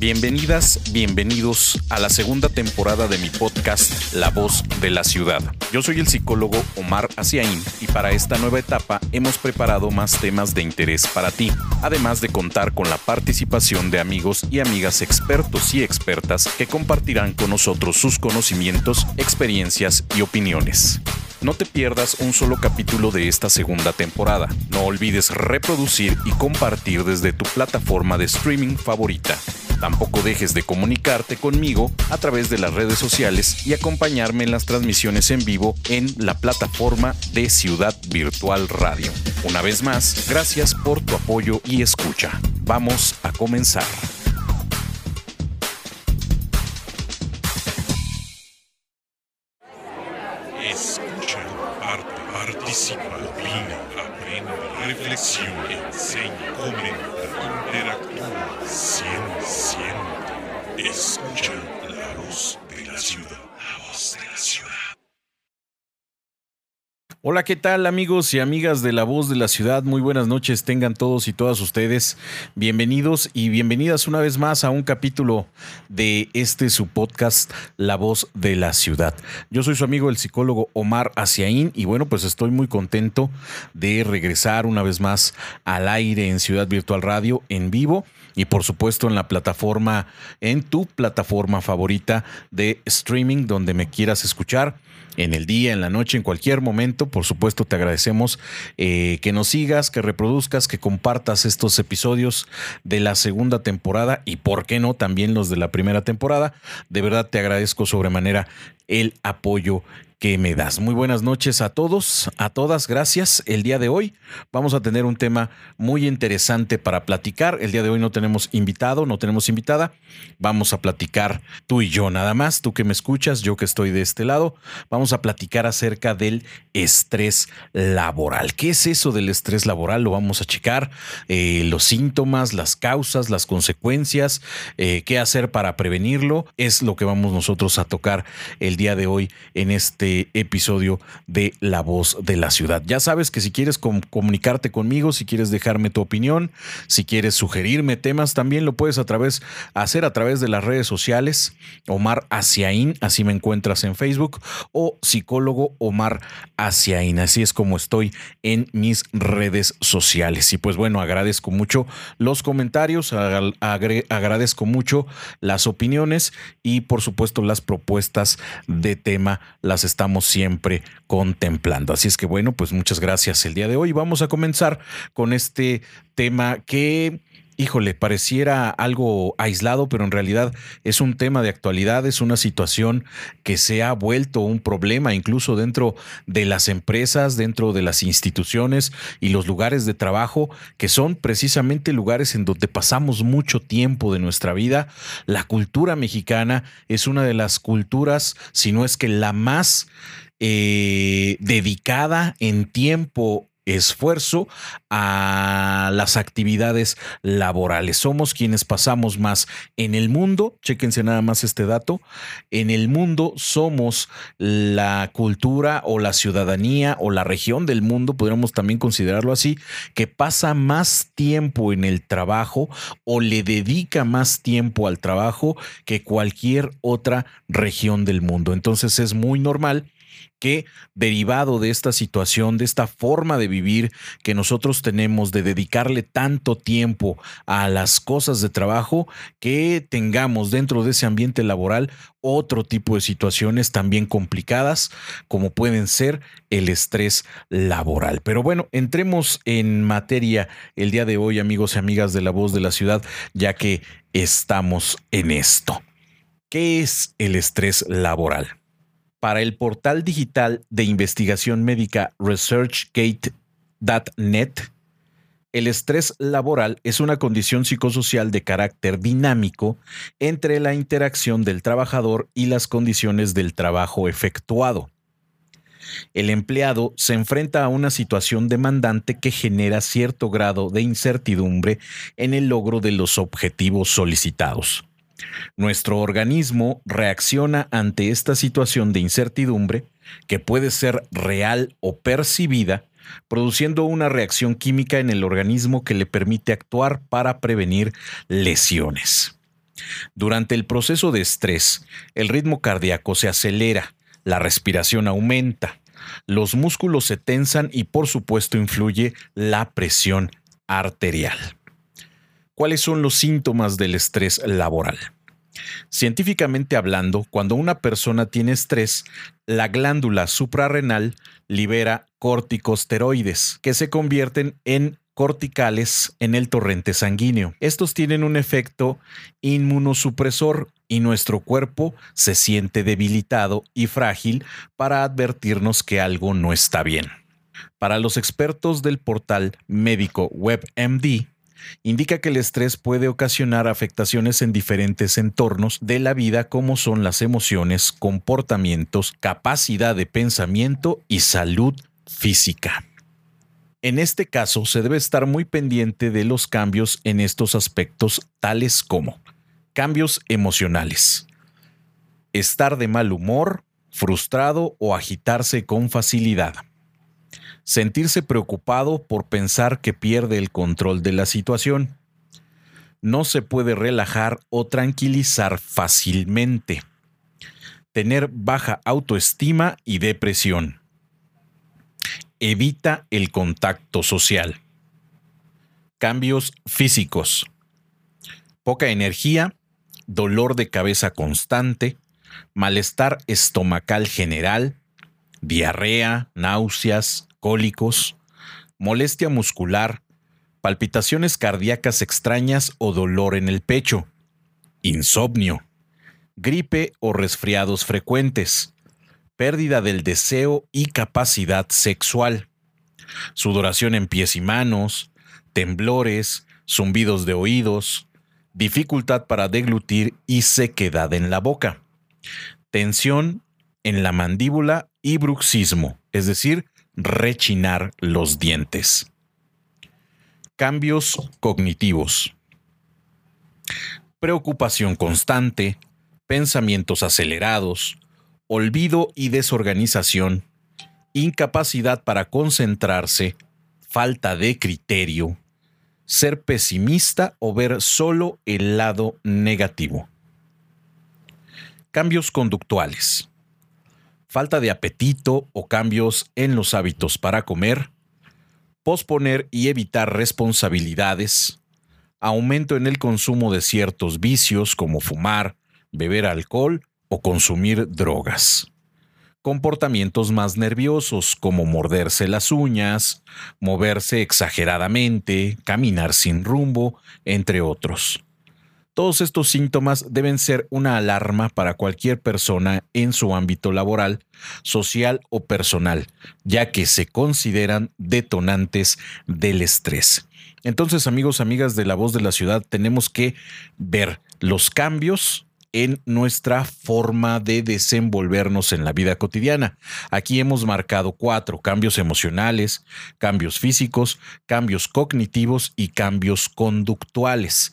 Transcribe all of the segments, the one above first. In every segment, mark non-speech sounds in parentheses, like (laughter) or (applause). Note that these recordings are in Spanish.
Bienvenidas, bienvenidos a la segunda temporada de mi podcast La Voz de la Ciudad. Yo soy el psicólogo Omar Asiaín y para esta nueva etapa hemos preparado más temas de interés para ti, además de contar con la participación de amigos y amigas expertos y expertas que compartirán con nosotros sus conocimientos, experiencias y opiniones. No te pierdas un solo capítulo de esta segunda temporada. No olvides reproducir y compartir desde tu plataforma de streaming favorita. Tampoco dejes de comunicarte conmigo a través de las redes sociales y acompañarme en las transmisiones en vivo en la plataforma de Ciudad Virtual Radio. Una vez más, gracias por tu apoyo y escucha. Vamos a comenzar. Escucha, participa, opina, aprende, reflexiona, Hola, ¿qué tal amigos y amigas de La Voz de la Ciudad? Muy buenas noches, tengan todos y todas ustedes bienvenidos y bienvenidas una vez más a un capítulo de este su podcast La Voz de la Ciudad. Yo soy su amigo el psicólogo Omar Asiaín y bueno, pues estoy muy contento de regresar una vez más al aire en Ciudad Virtual Radio en vivo y por supuesto en la plataforma, en tu plataforma favorita de streaming donde me quieras escuchar en el día, en la noche, en cualquier momento. Por supuesto, te agradecemos eh, que nos sigas, que reproduzcas, que compartas estos episodios de la segunda temporada y, por qué no, también los de la primera temporada. De verdad te agradezco sobremanera el apoyo que me das. Muy buenas noches a todos, a todas, gracias. El día de hoy vamos a tener un tema muy interesante para platicar. El día de hoy no tenemos invitado, no tenemos invitada. Vamos a platicar tú y yo nada más, tú que me escuchas, yo que estoy de este lado. Vamos a platicar acerca del estrés laboral. ¿Qué es eso del estrés laboral? Lo vamos a checar. Eh, los síntomas, las causas, las consecuencias, eh, qué hacer para prevenirlo. Es lo que vamos nosotros a tocar el día de hoy en este episodio de La Voz de la Ciudad. Ya sabes que si quieres com comunicarte conmigo, si quieres dejarme tu opinión, si quieres sugerirme temas, también lo puedes a través, hacer a través de las redes sociales. Omar Asiaín, así me encuentras en Facebook, o psicólogo Omar Asiaín. Así es como estoy en mis redes sociales. Y pues bueno, agradezco mucho los comentarios, agradezco mucho las opiniones y por supuesto las propuestas de tema las estamos siempre contemplando. Así es que bueno, pues muchas gracias el día de hoy. Vamos a comenzar con este tema que híjole, pareciera algo aislado, pero en realidad es un tema de actualidad, es una situación que se ha vuelto un problema incluso dentro de las empresas, dentro de las instituciones y los lugares de trabajo, que son precisamente lugares en donde pasamos mucho tiempo de nuestra vida. La cultura mexicana es una de las culturas, si no es que la más eh, dedicada en tiempo esfuerzo a las actividades laborales. Somos quienes pasamos más en el mundo, chéquense nada más este dato, en el mundo somos la cultura o la ciudadanía o la región del mundo, podríamos también considerarlo así, que pasa más tiempo en el trabajo o le dedica más tiempo al trabajo que cualquier otra región del mundo. Entonces es muy normal que derivado de esta situación, de esta forma de vivir que nosotros tenemos, de dedicarle tanto tiempo a las cosas de trabajo, que tengamos dentro de ese ambiente laboral otro tipo de situaciones también complicadas, como pueden ser el estrés laboral. Pero bueno, entremos en materia el día de hoy, amigos y amigas de la voz de la ciudad, ya que estamos en esto. ¿Qué es el estrés laboral? Para el portal digital de investigación médica ResearchGate.net, el estrés laboral es una condición psicosocial de carácter dinámico entre la interacción del trabajador y las condiciones del trabajo efectuado. El empleado se enfrenta a una situación demandante que genera cierto grado de incertidumbre en el logro de los objetivos solicitados. Nuestro organismo reacciona ante esta situación de incertidumbre, que puede ser real o percibida, produciendo una reacción química en el organismo que le permite actuar para prevenir lesiones. Durante el proceso de estrés, el ritmo cardíaco se acelera, la respiración aumenta, los músculos se tensan y por supuesto influye la presión arterial. ¿Cuáles son los síntomas del estrés laboral? Científicamente hablando, cuando una persona tiene estrés, la glándula suprarrenal libera corticosteroides, que se convierten en corticales en el torrente sanguíneo. Estos tienen un efecto inmunosupresor y nuestro cuerpo se siente debilitado y frágil para advertirnos que algo no está bien. Para los expertos del portal médico WebMD, indica que el estrés puede ocasionar afectaciones en diferentes entornos de la vida como son las emociones, comportamientos, capacidad de pensamiento y salud física. En este caso, se debe estar muy pendiente de los cambios en estos aspectos, tales como cambios emocionales, estar de mal humor, frustrado o agitarse con facilidad, sentirse preocupado por pensar que pierde el control de la situación, no se puede relajar o tranquilizar fácilmente, tener baja autoestima y depresión evita el contacto social. Cambios físicos. Poca energía, dolor de cabeza constante, malestar estomacal general, diarrea, náuseas, cólicos, molestia muscular, palpitaciones cardíacas extrañas o dolor en el pecho, insomnio, gripe o resfriados frecuentes, pérdida del deseo y capacidad sexual, sudoración en pies y manos, temblores, zumbidos de oídos, dificultad para deglutir y sequedad en la boca, tensión en la mandíbula y bruxismo, es decir, rechinar los dientes. Cambios cognitivos. Preocupación constante, pensamientos acelerados, olvido y desorganización, incapacidad para concentrarse, falta de criterio, ser pesimista o ver solo el lado negativo. Cambios conductuales. Falta de apetito o cambios en los hábitos para comer, posponer y evitar responsabilidades, aumento en el consumo de ciertos vicios como fumar, beber alcohol o consumir drogas. Comportamientos más nerviosos como morderse las uñas, moverse exageradamente, caminar sin rumbo, entre otros. Todos estos síntomas deben ser una alarma para cualquier persona en su ámbito laboral, social o personal, ya que se consideran detonantes del estrés. Entonces, amigos, amigas de la voz de la ciudad, tenemos que ver los cambios en nuestra forma de desenvolvernos en la vida cotidiana. Aquí hemos marcado cuatro cambios emocionales, cambios físicos, cambios cognitivos y cambios conductuales.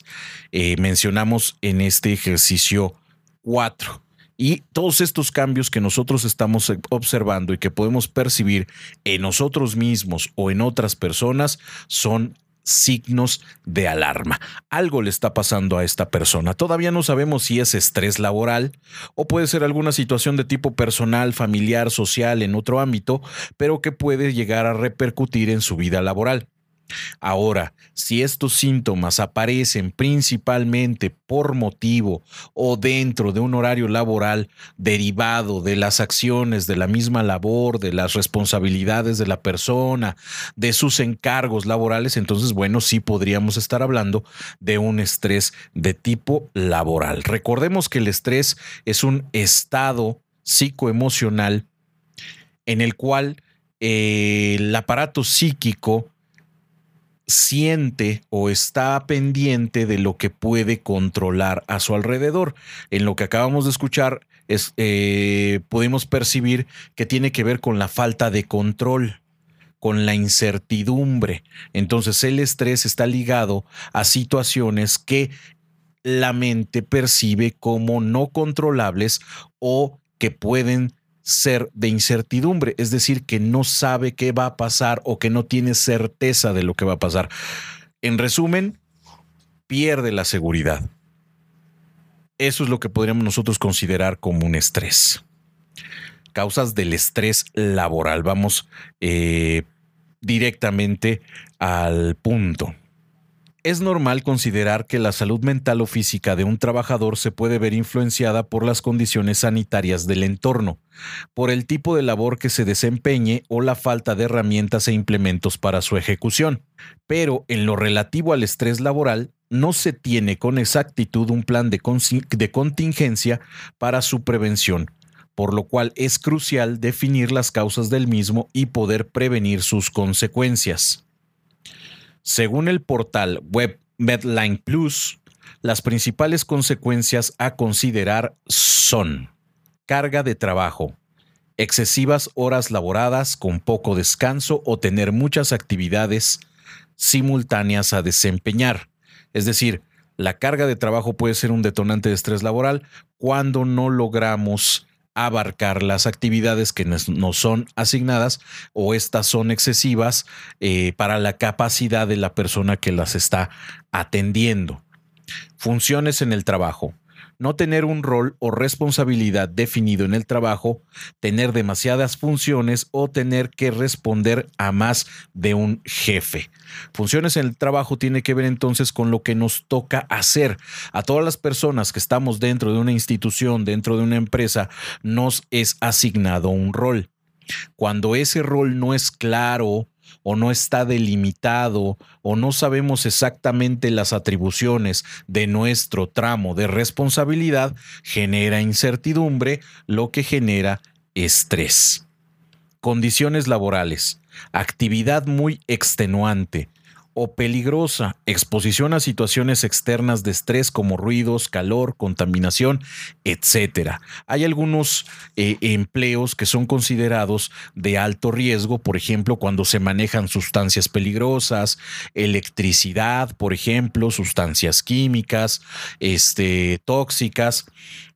Eh, mencionamos en este ejercicio cuatro. Y todos estos cambios que nosotros estamos observando y que podemos percibir en nosotros mismos o en otras personas son signos de alarma. Algo le está pasando a esta persona. Todavía no sabemos si es estrés laboral o puede ser alguna situación de tipo personal, familiar, social, en otro ámbito, pero que puede llegar a repercutir en su vida laboral. Ahora, si estos síntomas aparecen principalmente por motivo o dentro de un horario laboral derivado de las acciones de la misma labor, de las responsabilidades de la persona, de sus encargos laborales, entonces, bueno, sí podríamos estar hablando de un estrés de tipo laboral. Recordemos que el estrés es un estado psicoemocional en el cual eh, el aparato psíquico siente o está pendiente de lo que puede controlar a su alrededor. En lo que acabamos de escuchar, es, eh, podemos percibir que tiene que ver con la falta de control con la incertidumbre. Entonces el estrés está ligado a situaciones que la mente percibe como no controlables o que pueden ser de incertidumbre, es decir, que no sabe qué va a pasar o que no tiene certeza de lo que va a pasar. En resumen, pierde la seguridad. Eso es lo que podríamos nosotros considerar como un estrés. Causas del estrés laboral. Vamos eh, directamente al punto. Es normal considerar que la salud mental o física de un trabajador se puede ver influenciada por las condiciones sanitarias del entorno, por el tipo de labor que se desempeñe o la falta de herramientas e implementos para su ejecución. Pero en lo relativo al estrés laboral, no se tiene con exactitud un plan de, contingencia para su prevención, por lo cual es crucial definir las causas del mismo y poder prevenir sus consecuencias. Según el portal web Medline Plus, las principales consecuencias a considerar son carga de trabajo, excesivas horas laboradas con poco descanso o tener muchas actividades simultáneas a desempeñar. Es decir, la carga de trabajo puede ser un detonante de estrés laboral cuando no logramos abarcar las actividades que nos, son asignadas o estas son excesivas eh, para la capacidad de la persona que las está atendiendo. Funciones en el trabajo no tener un rol o responsabilidad definido en el trabajo, tener demasiadas funciones o tener que responder a más de un jefe. Funciones en el trabajo tiene que ver entonces con lo que nos toca hacer. A todas las personas que estamos dentro de una institución, dentro de una empresa, nos es asignado un rol. Cuando ese rol no es claro, o no está delimitado o no sabemos exactamente las atribuciones de nuestro tramo de responsabilidad, genera incertidumbre, lo que genera estrés. Condiciones laborales. Actividad muy extenuante, o peligrosa, exposición a situaciones externas de estrés como ruidos, calor, contaminación, etc. Hay algunos eh, empleos que son considerados de alto riesgo, por ejemplo, cuando se manejan sustancias peligrosas, electricidad, por ejemplo, sustancias químicas, este, tóxicas.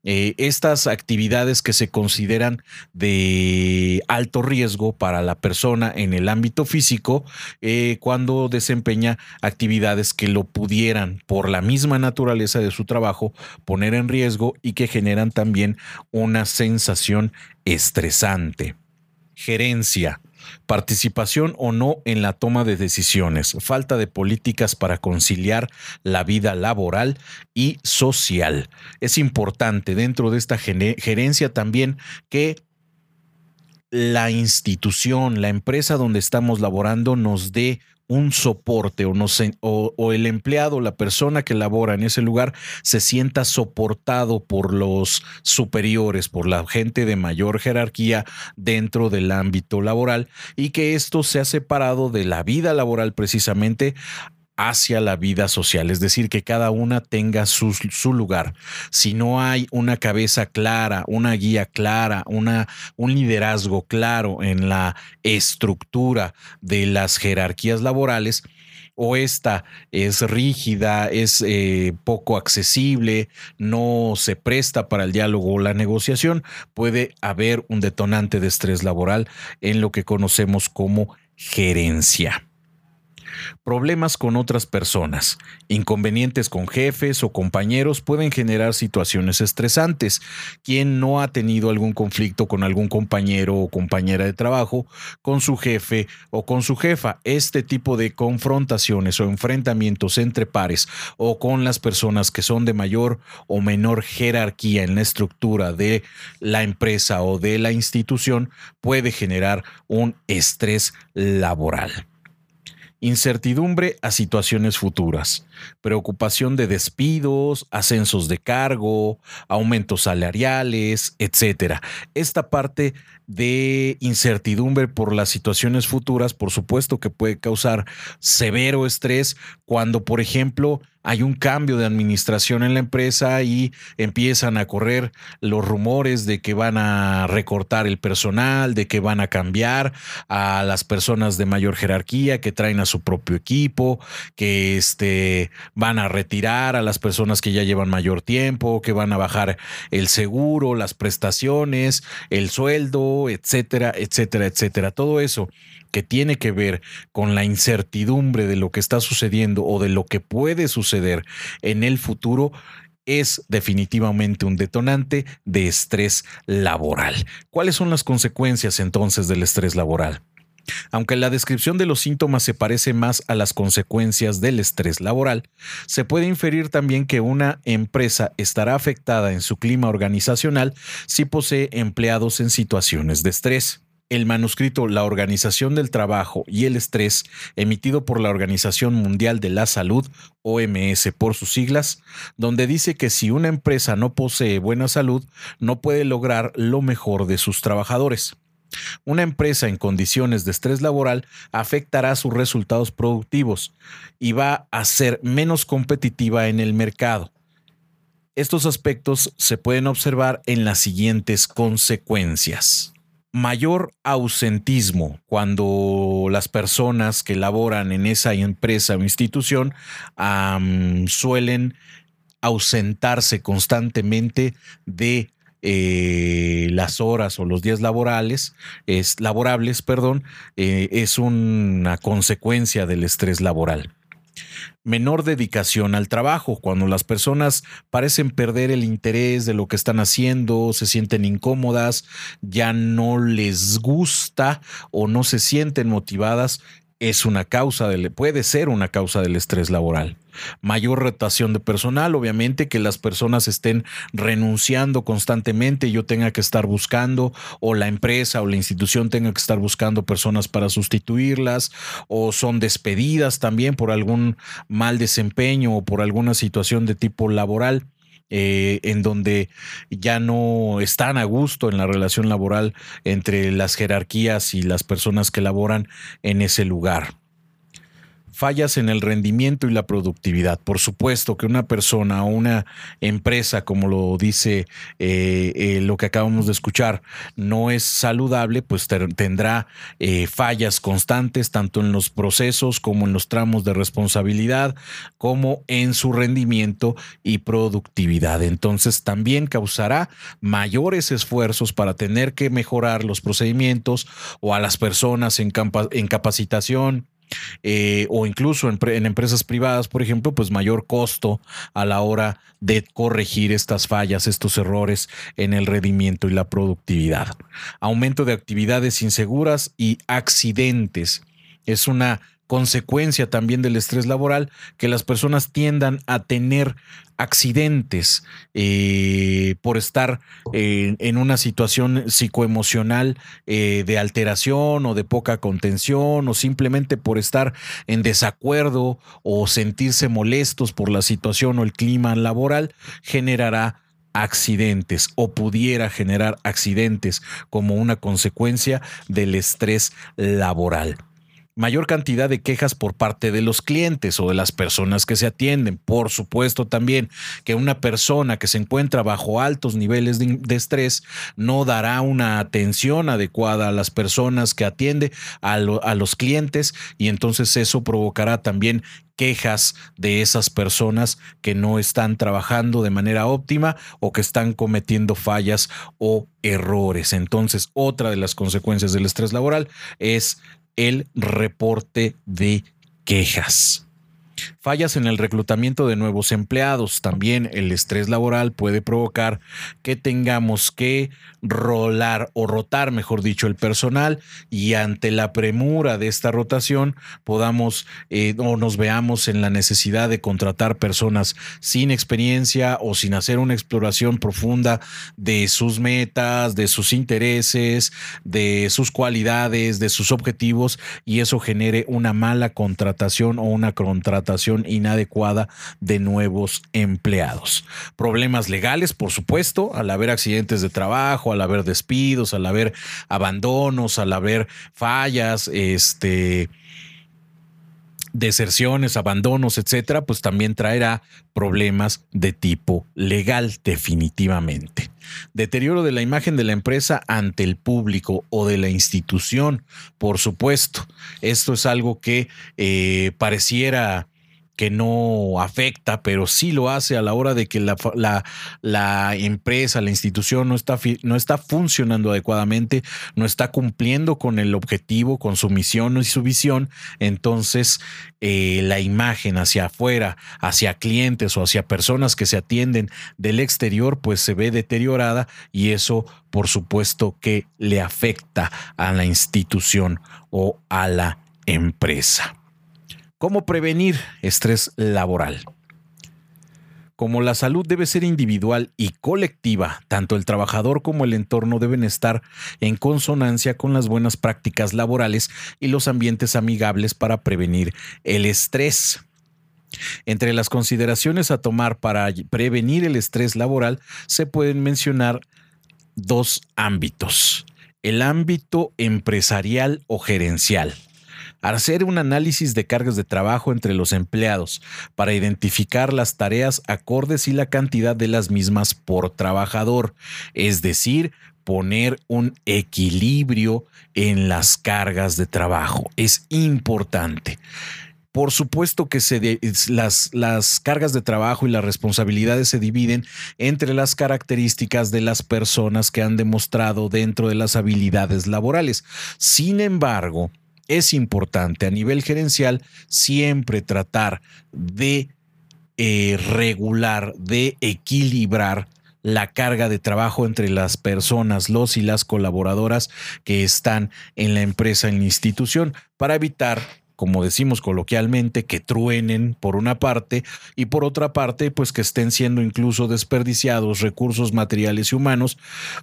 Eh, estas actividades que se consideran de alto riesgo para la persona en el ámbito físico eh, cuando desempeña actividades que lo pudieran por la misma naturaleza de su trabajo poner en riesgo y que generan también una sensación estresante. Gerencia participación o no en la toma de decisiones, falta de políticas para conciliar la vida laboral y social. Es importante dentro de esta gerencia también que la institución, la empresa donde estamos laborando nos dé un soporte o, no o, el empleado, la persona que labora en ese lugar, se sienta soportado por los superiores, por la gente de mayor jerarquía dentro del ámbito laboral y que esto sea separado de la vida laboral precisamente hacia la vida social, es decir, que cada una tenga su, lugar. Si no hay una cabeza clara, una guía clara, una, un liderazgo claro en la estructura de las jerarquías laborales, o esta es rígida, es eh, poco accesible, no se presta para el diálogo o la negociación, puede haber un detonante de estrés laboral en lo que conocemos como gerencia problemas con otras personas, inconvenientes con jefes o compañeros pueden generar situaciones estresantes. Quien no ha tenido algún conflicto con algún compañero o compañera de trabajo, con su jefe o con su jefa, este tipo de confrontaciones o enfrentamientos entre pares o con las personas que son de mayor o menor jerarquía en la estructura de la empresa o de la institución puede generar un estrés laboral incertidumbre a situaciones futuras, preocupación de despidos, ascensos de cargo, aumentos salariales, etc. Esta parte de incertidumbre por las situaciones futuras, por supuesto que puede causar severo estrés cuando, por ejemplo, hay un cambio de administración en la empresa y empiezan a correr los rumores de que van a recortar el personal, de que van a cambiar a las personas de mayor jerarquía que traen a su propio equipo, que este, van a retirar a las personas que ya llevan mayor tiempo, que van a bajar el seguro, las prestaciones, el sueldo, etcétera, etcétera, etcétera. Todo eso que tiene que ver con la incertidumbre de lo que está sucediendo o de lo que puede suceder en el futuro es definitivamente un detonante de estrés laboral. ¿Cuáles son las consecuencias entonces del estrés laboral? Aunque la descripción de los síntomas se parece más a las consecuencias del estrés laboral, se puede inferir también que una empresa estará afectada en su clima organizacional si posee empleados en situaciones de estrés. El manuscrito La Organización del Trabajo y el Estrés, emitido por la Organización Mundial de la Salud, OMS por sus siglas, donde dice que si una empresa no posee buena salud, no puede lograr lo mejor de sus trabajadores. Una empresa en condiciones de estrés laboral afectará sus resultados productivos y va a ser menos competitiva en el mercado. Estos aspectos se pueden observar en las siguientes consecuencias. Mayor ausentismo cuando las personas que laboran en esa empresa o institución suelen ausentarse constantemente de eh, las horas o los días laborales, es, laborables, perdón, eh, es una consecuencia del estrés laboral. Menor dedicación al trabajo, cuando las personas parecen perder el interés de lo que están haciendo, se sienten incómodas, ya no les gusta o no se sienten motivadas, es una causa del, puede ser una causa del estrés laboral. Mayor rotación de personal, obviamente que las personas estén renunciando constantemente, yo tenga que estar buscando, o la empresa o la institución tenga que estar buscando personas para sustituirlas, o son despedidas también por algún mal desempeño o por alguna situación de tipo laboral. Eh, en donde ya no están a gusto en la relación laboral entre las jerarquías y las personas que laboran en ese lugar fallas en el rendimiento y la productividad. Por supuesto que una persona o una empresa, como lo dice eh, eh, lo que acabamos de escuchar, no es saludable, pues tendrá eh, fallas constantes tanto en los procesos como en los tramos de responsabilidad, como en su rendimiento y productividad. Entonces también causará mayores esfuerzos para tener que mejorar los procedimientos o a las personas en, en capacitación eh, o incluso en, en, empresas privadas, por ejemplo, pues mayor costo a la hora de corregir estas fallas, estos errores en el rendimiento y la productividad. Aumento de actividades inseguras y accidentes. Es una consecuencia también del estrés laboral que las personas tiendan a tener accidentes eh, por estar eh, en una situación psicoemocional eh, de alteración o de poca contención o simplemente por estar en desacuerdo o sentirse molestos por la situación o el clima laboral generará accidentes o pudiera generar accidentes como una consecuencia del estrés laboral mayor cantidad de quejas por parte de los clientes o de las personas que se atienden. Por supuesto también que una persona que se encuentra bajo altos niveles de, estrés no dará una atención adecuada a las personas que atiende, a, los clientes y entonces eso provocará también quejas de esas personas que no están trabajando de manera óptima o que están cometiendo fallas o errores. Entonces, otra de las consecuencias del estrés laboral es el reporte de quejas. Fallas en el reclutamiento de nuevos empleados. También el estrés laboral puede provocar que tengamos que rolar o rotar, mejor dicho, el personal y ante la premura de esta rotación podamos eh, o nos veamos en la necesidad de contratar personas sin experiencia o sin hacer una exploración profunda de sus metas, de sus intereses, de sus cualidades, de sus objetivos y eso genere una mala contratación o una contratación inadecuada de nuevos empleados. Problemas legales, por supuesto, al haber accidentes de trabajo, al haber despidos, al haber abandonos, al haber fallas, este deserciones, abandonos, etcétera, pues también traerá problemas de tipo legal, definitivamente. Deterioro de la imagen de la empresa ante el público o de la institución, por supuesto. Esto es algo que eh, pareciera que no afecta, pero sí lo hace a la hora de que la, empresa, la institución no está, no está funcionando adecuadamente, no está cumpliendo con el objetivo, con su misión y su visión, entonces eh, la imagen hacia afuera, hacia clientes o hacia personas que se atienden del exterior, pues se ve deteriorada y eso por supuesto que le afecta a la institución o a la empresa. ¿Cómo prevenir estrés laboral? Como la salud debe ser individual y colectiva, tanto el trabajador como el entorno deben estar en consonancia con las buenas prácticas laborales y los ambientes amigables para prevenir el estrés. Entre las consideraciones a tomar para prevenir el estrés laboral se pueden mencionar dos ámbitos. El ámbito empresarial o gerencial hacer un análisis de cargas de trabajo entre los empleados para identificar las tareas acordes y la cantidad de las mismas por trabajador, es decir, poner un equilibrio en las cargas de trabajo. Es importante. Por supuesto que se las, las, cargas de trabajo y las responsabilidades se dividen entre las características de las personas que han demostrado dentro de las habilidades laborales. Sin embargo, es importante a nivel gerencial siempre tratar de eh, regular, de equilibrar la carga de trabajo entre las personas, los y las colaboradoras que están en la empresa, en la institución, para evitar como decimos coloquialmente, que truenen por una parte y por otra parte, pues que estén siendo incluso desperdiciados recursos materiales y humanos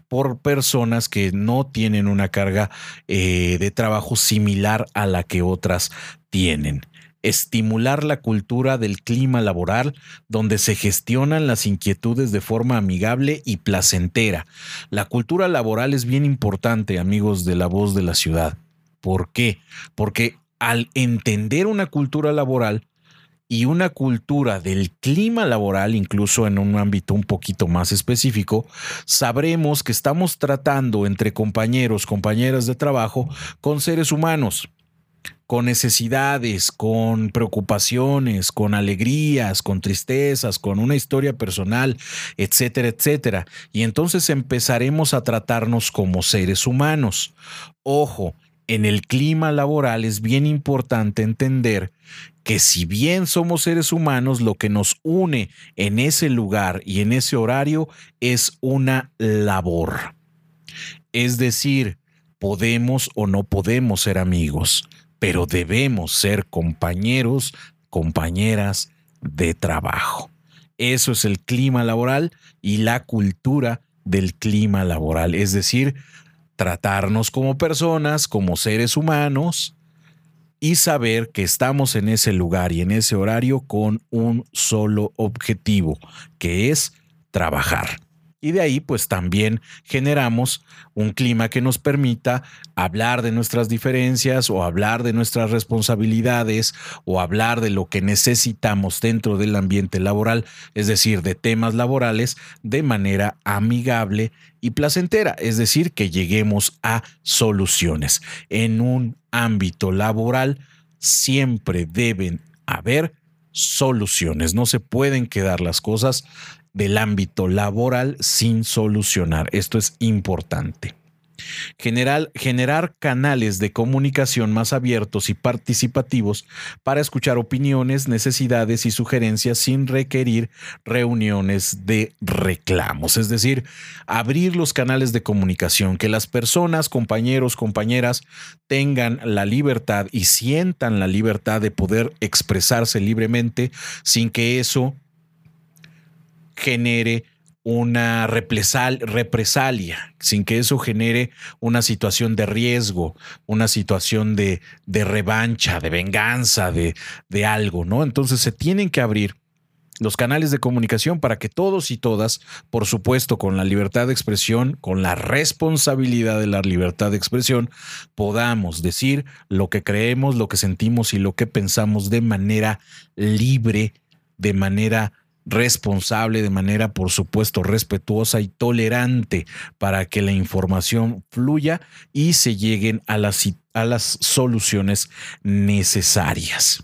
por personas que no tienen una carga eh, de trabajo similar a la que otras tienen estimular la cultura del clima laboral donde se gestionan las inquietudes de forma amigable y placentera. La cultura laboral es bien importante, amigos de la voz de la ciudad. ¿Por qué? Porque al entender una cultura laboral y una cultura del clima laboral, incluso en un ámbito un poquito más específico, sabremos que estamos tratando entre compañeros, compañeras de trabajo, con seres humanos, con necesidades, con preocupaciones, con alegrías, con tristezas, con una historia personal, etcétera, etcétera. Y entonces empezaremos a tratarnos como seres humanos. Ojo, en el clima laboral es bien importante entender que si bien somos seres humanos, lo que nos une en ese lugar y en ese horario es una labor. Es decir, podemos o no podemos ser amigos, pero debemos ser compañeros, compañeras de trabajo. Eso es el clima laboral y la cultura del clima laboral. Es decir, tratarnos como personas, como seres humanos y saber que estamos en ese lugar y en ese horario con un solo objetivo, que es trabajar. Y de ahí pues también generamos un clima que nos permita hablar de nuestras diferencias o hablar de nuestras responsabilidades o hablar de lo que necesitamos dentro del ambiente laboral, es decir, de temas laborales de manera amigable y placentera, es decir, que lleguemos a soluciones. En un ámbito laboral siempre deben haber soluciones, no se pueden quedar las cosas del ámbito laboral sin solucionar. Esto es importante. General, generar canales de comunicación más abiertos y participativos para escuchar opiniones, necesidades y sugerencias sin requerir reuniones de reclamos. Es decir, abrir los canales de comunicación, que las personas, compañeros, compañeras tengan la libertad y sientan la libertad de poder expresarse libremente sin que eso genere una represalia, sin que eso genere una situación de riesgo, una situación de, de revancha, de venganza, de, de algo, ¿no? Entonces se tienen que abrir los canales de comunicación para que todos y todas, por supuesto, con la libertad de expresión, con la responsabilidad de la libertad de expresión, podamos decir lo que creemos, lo que sentimos y lo que pensamos de manera libre, de manera responsable, de manera, por supuesto, respetuosa y tolerante para que la información fluya y se lleguen a las, a las soluciones necesarias.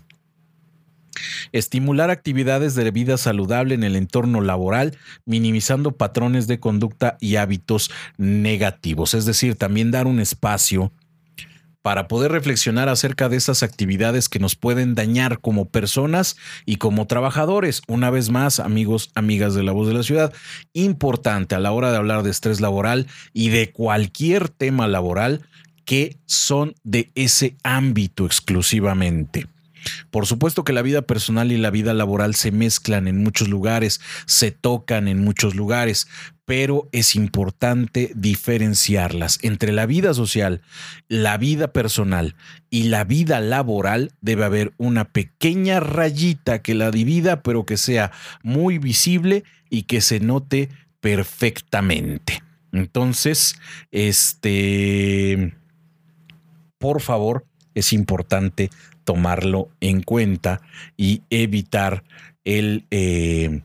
Estimular actividades de vida saludable en el entorno laboral, minimizando patrones de conducta y hábitos negativos. Es decir, también dar un espacio para poder reflexionar acerca de estas actividades que nos pueden dañar como personas y como trabajadores. Una vez más, amigos, amigas de la voz de la ciudad, importante a la hora de hablar de estrés laboral y de cualquier tema laboral que son de ese ámbito exclusivamente. Por supuesto que la vida personal y la vida laboral se mezclan en muchos lugares, se tocan en muchos lugares, pero es importante diferenciarlas. Entre la vida social, la vida personal y la vida laboral debe haber una pequeña rayita que la divida, pero que sea muy visible y que se note perfectamente. Entonces, este, por favor, es importante tomarlo en cuenta y evitar el, eh,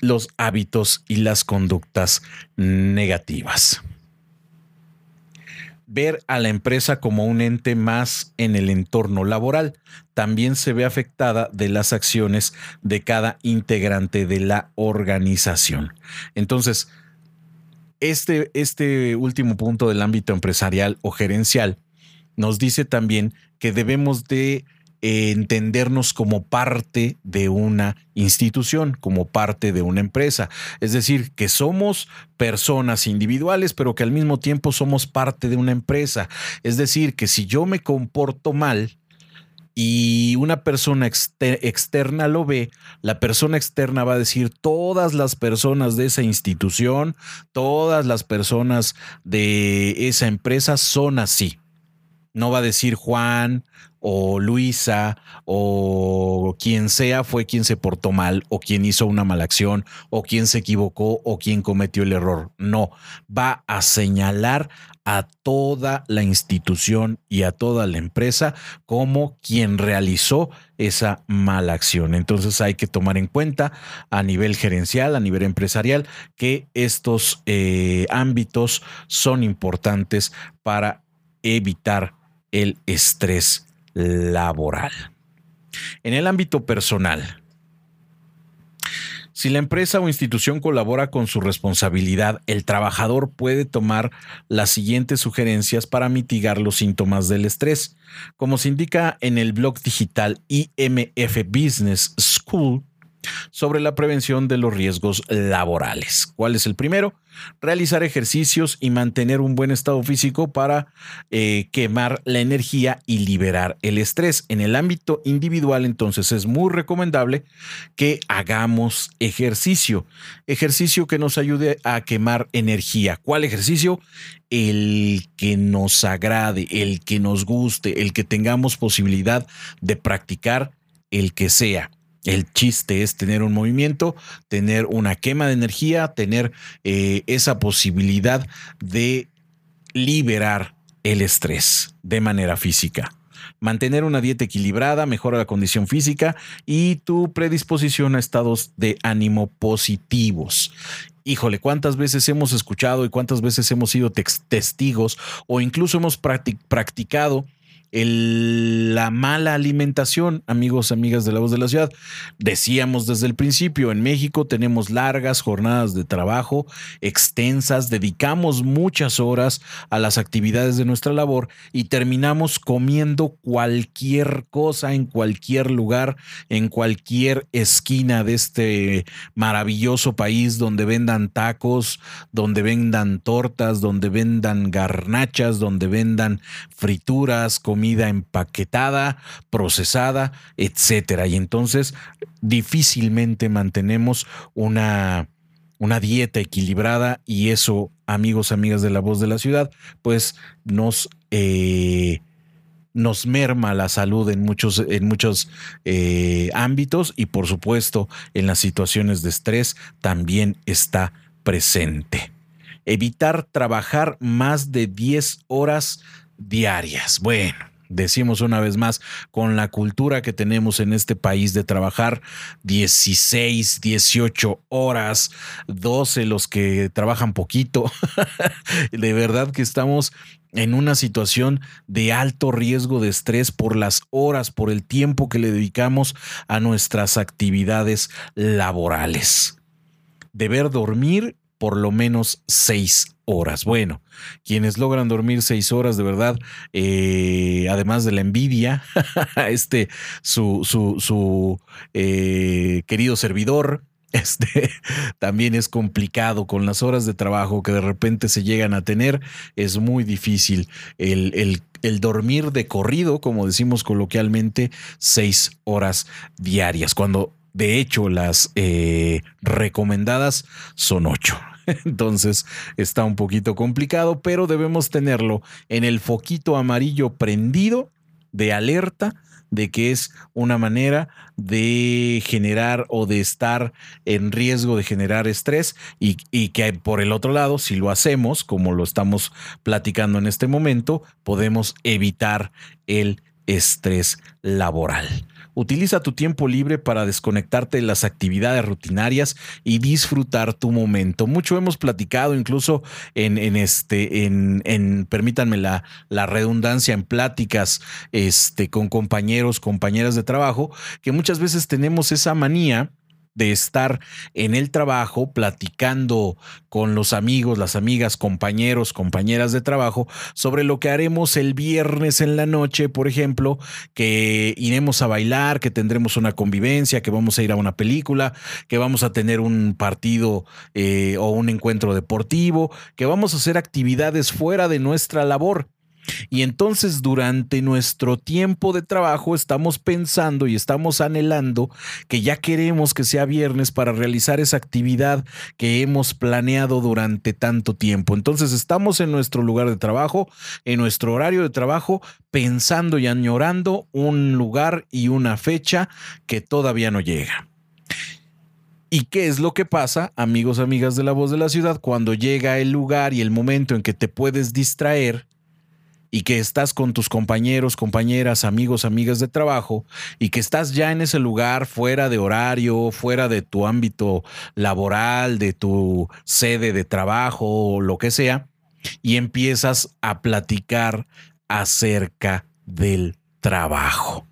los hábitos y las conductas negativas. Ver a la empresa como un ente más en el entorno laboral también se ve afectada de las acciones de cada integrante de la organización. Entonces, este, este último punto del ámbito empresarial o gerencial nos dice también que debemos de entendernos como parte de una institución, como parte de una empresa. Es decir, que somos personas individuales, pero que al mismo tiempo somos parte de una empresa. Es decir, que si yo me comporto mal, y una persona externa lo ve, la persona externa va a decir todas las personas de esa institución, todas las personas de esa empresa son así. No va a decir Juan o Luisa o quien sea fue quien se portó mal o quien hizo una mala acción o quien se equivocó o quien cometió el error. No, va a señalar a toda la institución y a toda la empresa como quien realizó esa mala acción. Entonces hay que tomar en cuenta a nivel gerencial, a nivel empresarial, que estos eh, ámbitos son importantes para evitar el estrés laboral. En el ámbito personal, si la empresa o institución colabora con su responsabilidad, el trabajador puede tomar las siguientes sugerencias para mitigar los síntomas del estrés. Como se indica en el blog digital IMF Business School, sobre la prevención de los riesgos laborales. ¿Cuál es el primero? Realizar ejercicios y mantener un buen estado físico para eh, quemar la energía y liberar el estrés. En el ámbito individual, entonces, es muy recomendable que hagamos ejercicio. Ejercicio que nos ayude a quemar energía. ¿Cuál ejercicio? El que nos agrade, el que nos guste, el que tengamos posibilidad de practicar, el que sea. El chiste es tener un movimiento, tener una quema de energía, tener eh, esa posibilidad de liberar el estrés de manera física. Mantener una dieta equilibrada mejora la condición física y tu predisposición a estados de ánimo positivos. Híjole, cuántas veces hemos escuchado y cuántas veces hemos sido testigos o incluso hemos practicado la mala alimentación, amigos, amigas de la voz de la ciudad. Decíamos desde el principio, en México tenemos largas jornadas de trabajo extensas, dedicamos muchas horas a las actividades de nuestra labor y terminamos comiendo cualquier cosa en cualquier lugar, en cualquier esquina de este maravilloso país donde vendan tacos, donde vendan tortas, donde vendan garnachas, donde vendan frituras, comida empaquetada, procesada, etcétera. Y entonces difícilmente mantenemos una, una dieta equilibrada y eso, amigos, amigas de la voz de la ciudad, pues nos... Eh, nos merma la salud en muchos, en muchos eh, ámbitos y por supuesto en las situaciones de estrés también está presente. Evitar trabajar más de 10 horas diarias. Bueno, decimos una vez más, con la cultura que tenemos en este país de trabajar 16, 18 horas, 12 los que trabajan poquito, (laughs) de verdad que estamos en una situación de alto riesgo de estrés por las horas, por el tiempo que le dedicamos a nuestras actividades laborales. Deber dormir por lo menos seis horas. Bueno, quienes logran dormir seis horas, de verdad, eh, además de la envidia, (laughs) este, su, su, su eh, querido servidor, (laughs) este también es complicado con las horas de trabajo que de repente se llegan a tener. Es muy difícil el, el, dormir de corrido, como decimos coloquialmente, seis horas diarias, cuando de hecho las eh, recomendadas son ocho. (laughs) Entonces está un poquito complicado, pero debemos tenerlo en el foquito amarillo prendido de alerta de que es una manera de generar o de estar en riesgo de generar estrés y, que por el otro lado, si lo hacemos, como lo estamos platicando en este momento, podemos evitar el estrés laboral. Utiliza tu tiempo libre para desconectarte de las actividades rutinarias y disfrutar tu momento. Mucho hemos platicado, incluso en, este, en, en permítanme la, la, redundancia, en pláticas este, con compañeros, compañeras de trabajo, que muchas veces tenemos esa manía de estar en el trabajo platicando con los amigos, las amigas, compañeros, compañeras de trabajo sobre lo que haremos el viernes en la noche, por ejemplo, que iremos a bailar, que tendremos una convivencia, que vamos a ir a una película, que vamos a tener un partido eh, o un encuentro deportivo, que vamos a hacer actividades fuera de nuestra labor. Y entonces durante nuestro tiempo de trabajo estamos pensando y estamos anhelando que ya queremos que sea viernes para realizar esa actividad que hemos planeado durante tanto tiempo. Entonces estamos en nuestro lugar de trabajo, en nuestro horario de trabajo, pensando y añorando un lugar y una fecha que todavía no llega. ¿Y qué es lo que pasa, amigos, amigas de la voz de la ciudad, cuando llega el lugar y el momento en que te puedes distraer? Y que estás con tus compañeros, compañeras, amigos, amigas de trabajo y que estás ya en ese lugar fuera de horario, fuera de tu ámbito laboral, de tu sede de trabajo lo que sea, y empiezas a platicar acerca del trabajo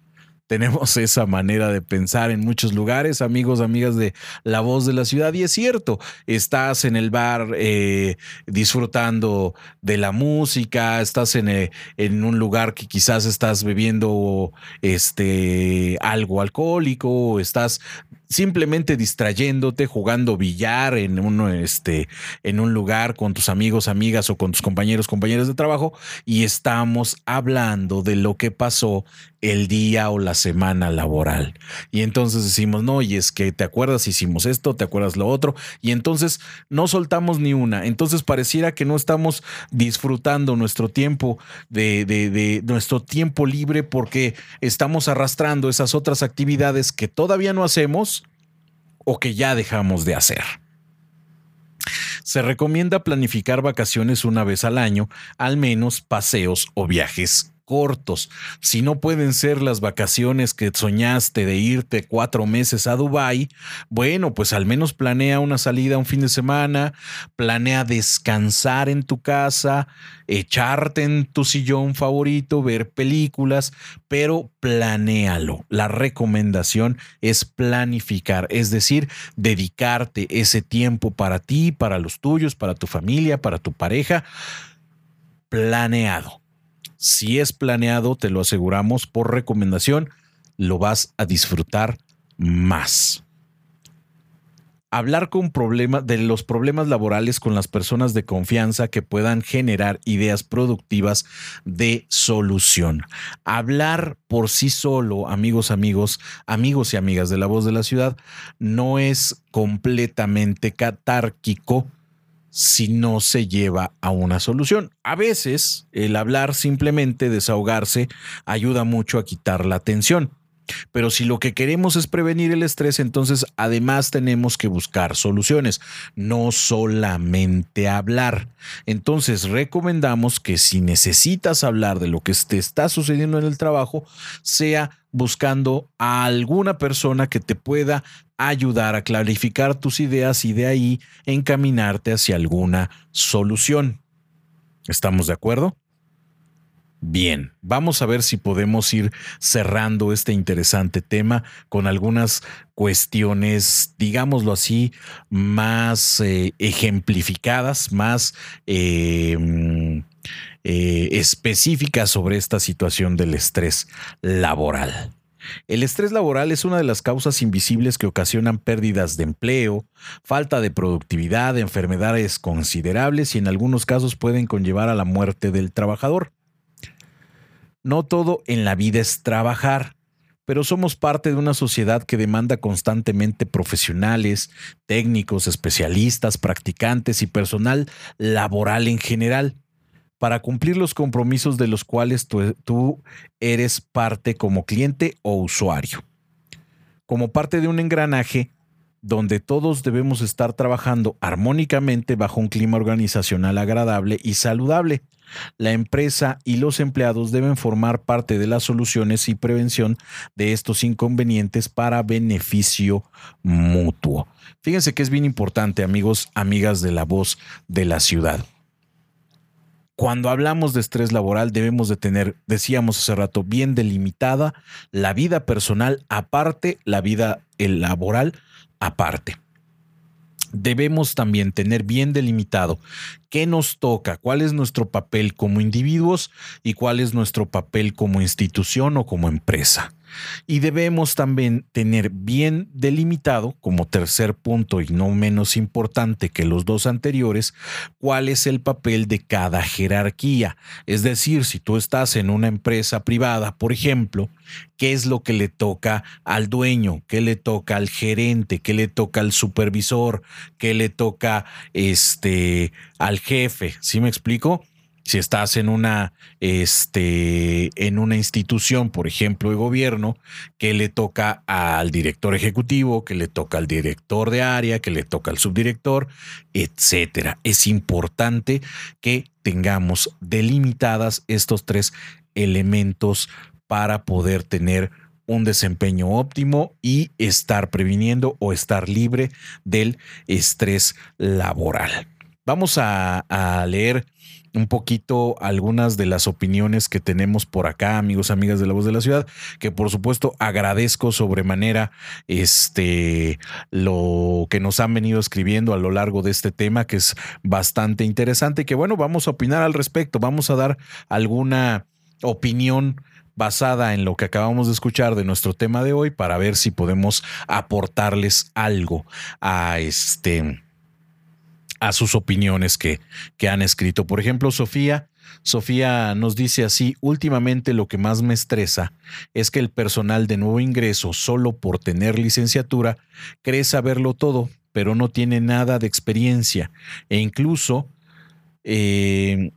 tenemos (laughs) esa manera de pensar en muchos lugares, amigos, amigas de La Voz de la Ciudad. Y es cierto, estás en el bar eh, disfrutando de la música, estás en, eh, en, un lugar que quizás estás bebiendo este, algo alcohólico, estás simplemente distrayéndote, jugando billar en un, este, en un lugar con tus amigos, amigas o con tus compañeros, compañeras de trabajo y estamos hablando de lo que pasó el día o la semana laboral. Y entonces decimos, no, y es que te acuerdas, hicimos esto, te acuerdas lo otro, y entonces no soltamos ni una. Entonces pareciera que no estamos disfrutando nuestro tiempo de, de, nuestro tiempo libre porque estamos arrastrando esas otras actividades que todavía no hacemos o que ya dejamos de hacer. Se recomienda planificar vacaciones una vez al año, al menos paseos o viajes cortos. Si no pueden ser las vacaciones que soñaste de irte cuatro meses a Dubái, bueno, pues al menos planea una salida un fin de semana, planea descansar en tu casa, echarte en tu sillón favorito, ver películas, pero planéalo. La recomendación es planificar, es decir, dedicarte ese tiempo para ti, para los tuyos, para tu familia, para tu pareja, planeado si es planeado, te lo aseguramos por recomendación, lo vas a disfrutar más. Hablar con problemas de los problemas laborales con las personas de confianza que puedan generar ideas productivas de solución. Hablar por sí solo, amigos, amigos, amigos y amigas de la voz de la ciudad, no es completamente catárquico si no se lleva a una solución. A veces el hablar simplemente, desahogarse, ayuda mucho a quitar la tensión. Pero si lo que queremos es prevenir el estrés, entonces además tenemos que buscar soluciones, no solamente hablar. Entonces recomendamos que si necesitas hablar de lo que te está sucediendo en el trabajo, sea buscando a alguna persona que te pueda ayudar a clarificar tus ideas y de ahí encaminarte hacia alguna solución. ¿Estamos de acuerdo? Bien, vamos a ver si podemos ir cerrando este interesante tema con algunas cuestiones, digámoslo así, más eh, ejemplificadas, más eh, mm, eh, específicas sobre esta situación del estrés laboral. El estrés laboral es una de las causas invisibles que ocasionan pérdidas de empleo, falta de productividad, enfermedades considerables y en algunos casos pueden conllevar a la muerte del trabajador. No todo en la vida es trabajar, pero somos parte de una sociedad que demanda constantemente profesionales, técnicos, especialistas, practicantes y personal laboral en general para cumplir los compromisos de los cuales tú, eres parte como cliente o usuario. Como parte de un engranaje donde todos debemos estar trabajando armónicamente bajo un clima organizacional agradable y saludable. La empresa y los empleados deben formar parte de las soluciones y prevención de estos inconvenientes para beneficio mutuo. Fíjense que es bien importante, amigos, amigas de la voz de la ciudad. Cuando hablamos de estrés laboral debemos de tener, decíamos hace rato, bien delimitada la vida personal aparte, la vida laboral aparte. Debemos también tener bien delimitado qué nos toca, cuál es nuestro papel como individuos y cuál es nuestro papel como institución o como empresa. Y debemos también tener bien delimitado, como tercer punto y no menos importante que los dos anteriores, cuál es el papel de cada jerarquía. Es decir, si tú estás en una empresa privada, por ejemplo, qué es lo que le toca al dueño, qué le toca al gerente, qué le toca al supervisor, qué le toca este al jefe, ¿sí me explico? Si estás en una, este, en una institución, por ejemplo, de gobierno, que le toca al director ejecutivo, que le toca al director de área, que le toca al subdirector, etcétera. Es importante que tengamos delimitadas estos tres elementos para poder tener un desempeño óptimo y estar previniendo o estar libre del estrés laboral. Vamos a, a leer un poquito algunas de las opiniones que tenemos por acá, amigos, amigas de la voz de la ciudad, que por supuesto agradezco sobremanera este lo que nos han venido escribiendo a lo largo de este tema, que es bastante interesante, que bueno, vamos a opinar al respecto, vamos a dar alguna opinión basada en lo que acabamos de escuchar de nuestro tema de hoy para ver si podemos aportarles algo a este a sus opiniones que, que han escrito. Por ejemplo, Sofía, Sofía nos dice así, últimamente lo que más me estresa es que el personal de nuevo ingreso, solo por tener licenciatura, cree saberlo todo, pero no tiene nada de experiencia e incluso eh,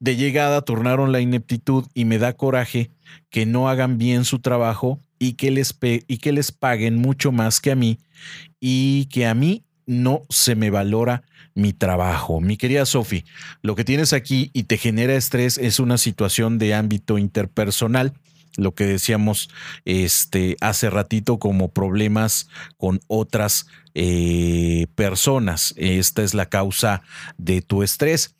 de llegada tornaron la ineptitud y me da coraje que no hagan bien su trabajo y que les, y que les paguen mucho más que a mí y que a mí no se me valora mi trabajo. Mi querida Sofi, lo que tienes aquí y te genera estrés es una situación de ámbito interpersonal, lo que decíamos este, hace ratito como problemas con otras eh, personas. Esta es la causa de tu estrés.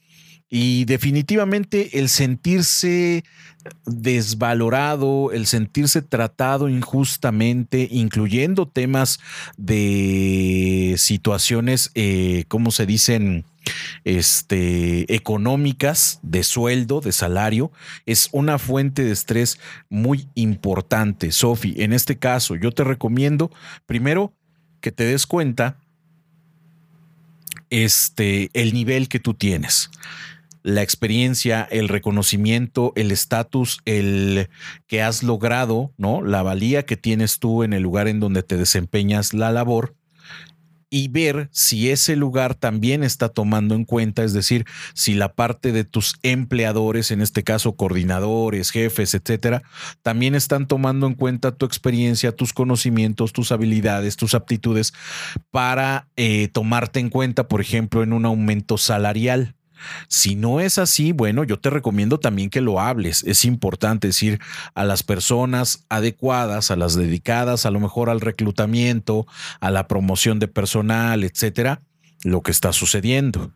Y definitivamente el sentirse desvalorado, el sentirse tratado injustamente, incluyendo temas de situaciones, eh, ¿cómo se dicen? Este, económicas, de sueldo, de salario, es una fuente de estrés muy importante. Sofi, en este caso, yo te recomiendo primero que te des cuenta este, el nivel que tú tienes la experiencia, el reconocimiento, el estatus, el que has logrado, ¿no? La valía que tienes tú en el lugar en donde te desempeñas la labor y ver si ese lugar también está tomando en cuenta, es decir, si la parte de tus empleadores, en este caso coordinadores, jefes, etcétera, también están tomando en cuenta tu experiencia, tus conocimientos, tus habilidades, tus aptitudes para eh, tomarte en cuenta, por ejemplo, en un aumento salarial. Si no es así, bueno, yo te recomiendo también que lo hables. Es importante decir a las personas adecuadas, a las dedicadas a lo mejor al reclutamiento, a la promoción de personal, etcétera, lo que está sucediendo.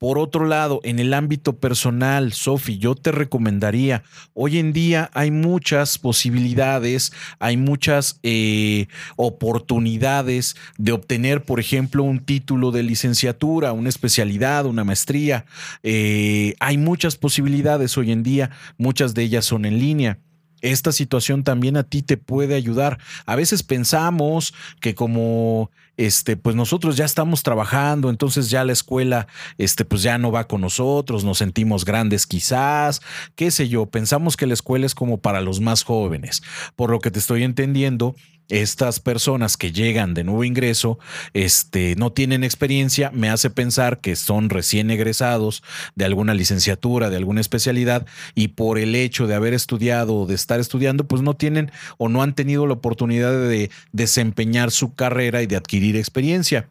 Por otro lado, en el ámbito personal, Sofi, yo te recomendaría, hoy en día hay muchas posibilidades, hay muchas eh, oportunidades de obtener, por ejemplo, un título de licenciatura, una especialidad, una maestría. Eh, hay muchas posibilidades hoy en día, muchas de ellas son en línea esta situación también a ti te puede ayudar. A veces pensamos que como este pues nosotros ya estamos trabajando, entonces ya la escuela este pues ya no va con nosotros, nos sentimos grandes quizás, qué sé yo, pensamos que la escuela es como para los más jóvenes. Por lo que te estoy entendiendo, estas personas que llegan de nuevo ingreso, este, no tienen experiencia, me hace pensar que son recién egresados de alguna licenciatura, de alguna especialidad, y por el hecho de haber estudiado o de estar estudiando, pues no tienen o no han tenido la oportunidad de desempeñar su carrera y de adquirir experiencia.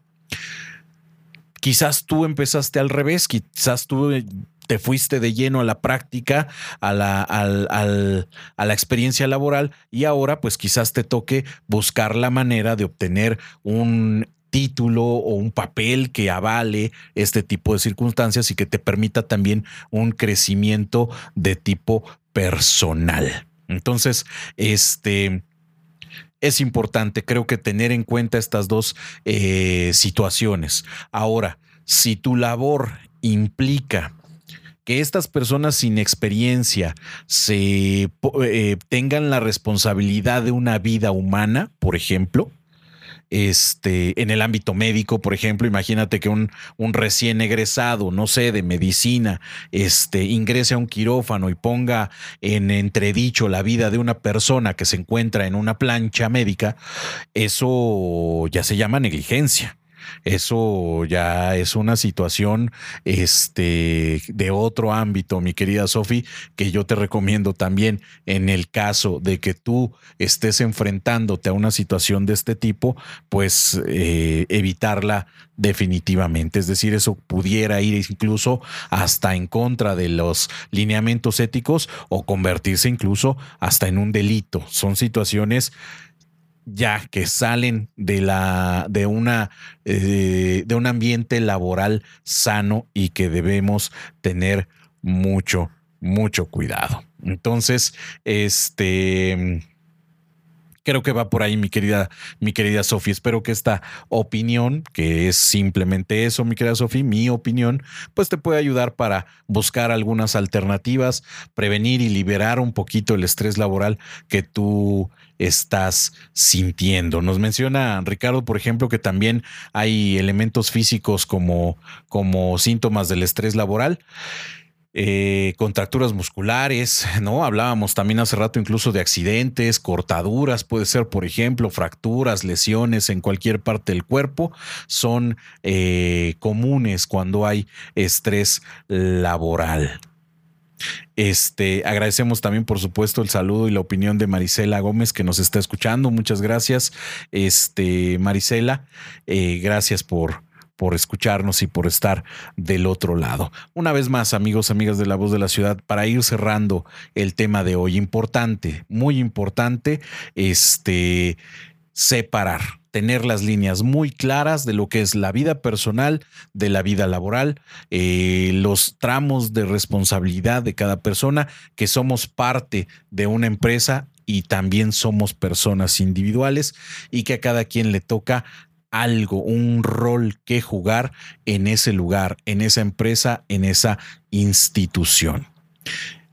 Quizás tú empezaste al revés, quizás tú te fuiste de lleno a la práctica, a la, a la experiencia laboral y ahora pues quizás te toque buscar la manera de obtener un título o un papel que avale este tipo de circunstancias y que te permita también un crecimiento de tipo personal. Entonces, este es importante, creo que tener en cuenta estas dos eh, situaciones. Ahora, si tu labor implica que estas personas sin experiencia se eh, tengan la responsabilidad de una vida humana, por ejemplo, este, en el ámbito médico, por ejemplo, imagínate que un, un, recién egresado, no sé, de medicina, este, ingrese a un quirófano y ponga en entredicho la vida de una persona que se encuentra en una plancha médica, eso ya se llama negligencia. Eso ya es una situación este, de otro ámbito, mi querida Sofi, que yo te recomiendo también en el caso de que tú estés enfrentándote a una situación de este tipo, pues eh, evitarla definitivamente. Es decir, eso pudiera ir incluso hasta en contra de los lineamientos éticos o convertirse incluso hasta en un delito. Son situaciones ya que salen de la de una eh, de un ambiente laboral sano y que debemos tener mucho mucho cuidado. Entonces, este creo que va por ahí, mi querida, mi querida Sofía. Espero que esta opinión, que es simplemente eso, mi querida Sofía, mi opinión, pues te pueda ayudar para buscar algunas alternativas, prevenir y liberar un poquito el estrés laboral que tú estás sintiendo. Nos menciona Ricardo, por ejemplo, que también hay elementos físicos como, como síntomas del estrés laboral. Eh, contracturas musculares, (laughs) ¿no? Hablábamos también hace rato incluso de accidentes, cortaduras, puede ser, por ejemplo, fracturas, lesiones en cualquier parte del cuerpo, son eh, comunes cuando hay estrés laboral. Este, agradecemos también, por supuesto, el saludo y la opinión de Marisela Gómez que nos está escuchando. Muchas gracias, este, Marisela. Eh, gracias por, por escucharnos y por estar del otro lado. Una vez más, amigos, amigas de la voz de la ciudad, para ir cerrando el tema de hoy, importante, muy importante, este, separar, tener las líneas muy claras de lo que es la vida personal, de la vida laboral, eh, los tramos de responsabilidad de cada persona, que somos parte de una empresa y también somos personas individuales y que a cada quien le toca algo, un rol que jugar en ese lugar, en esa empresa, en esa institución.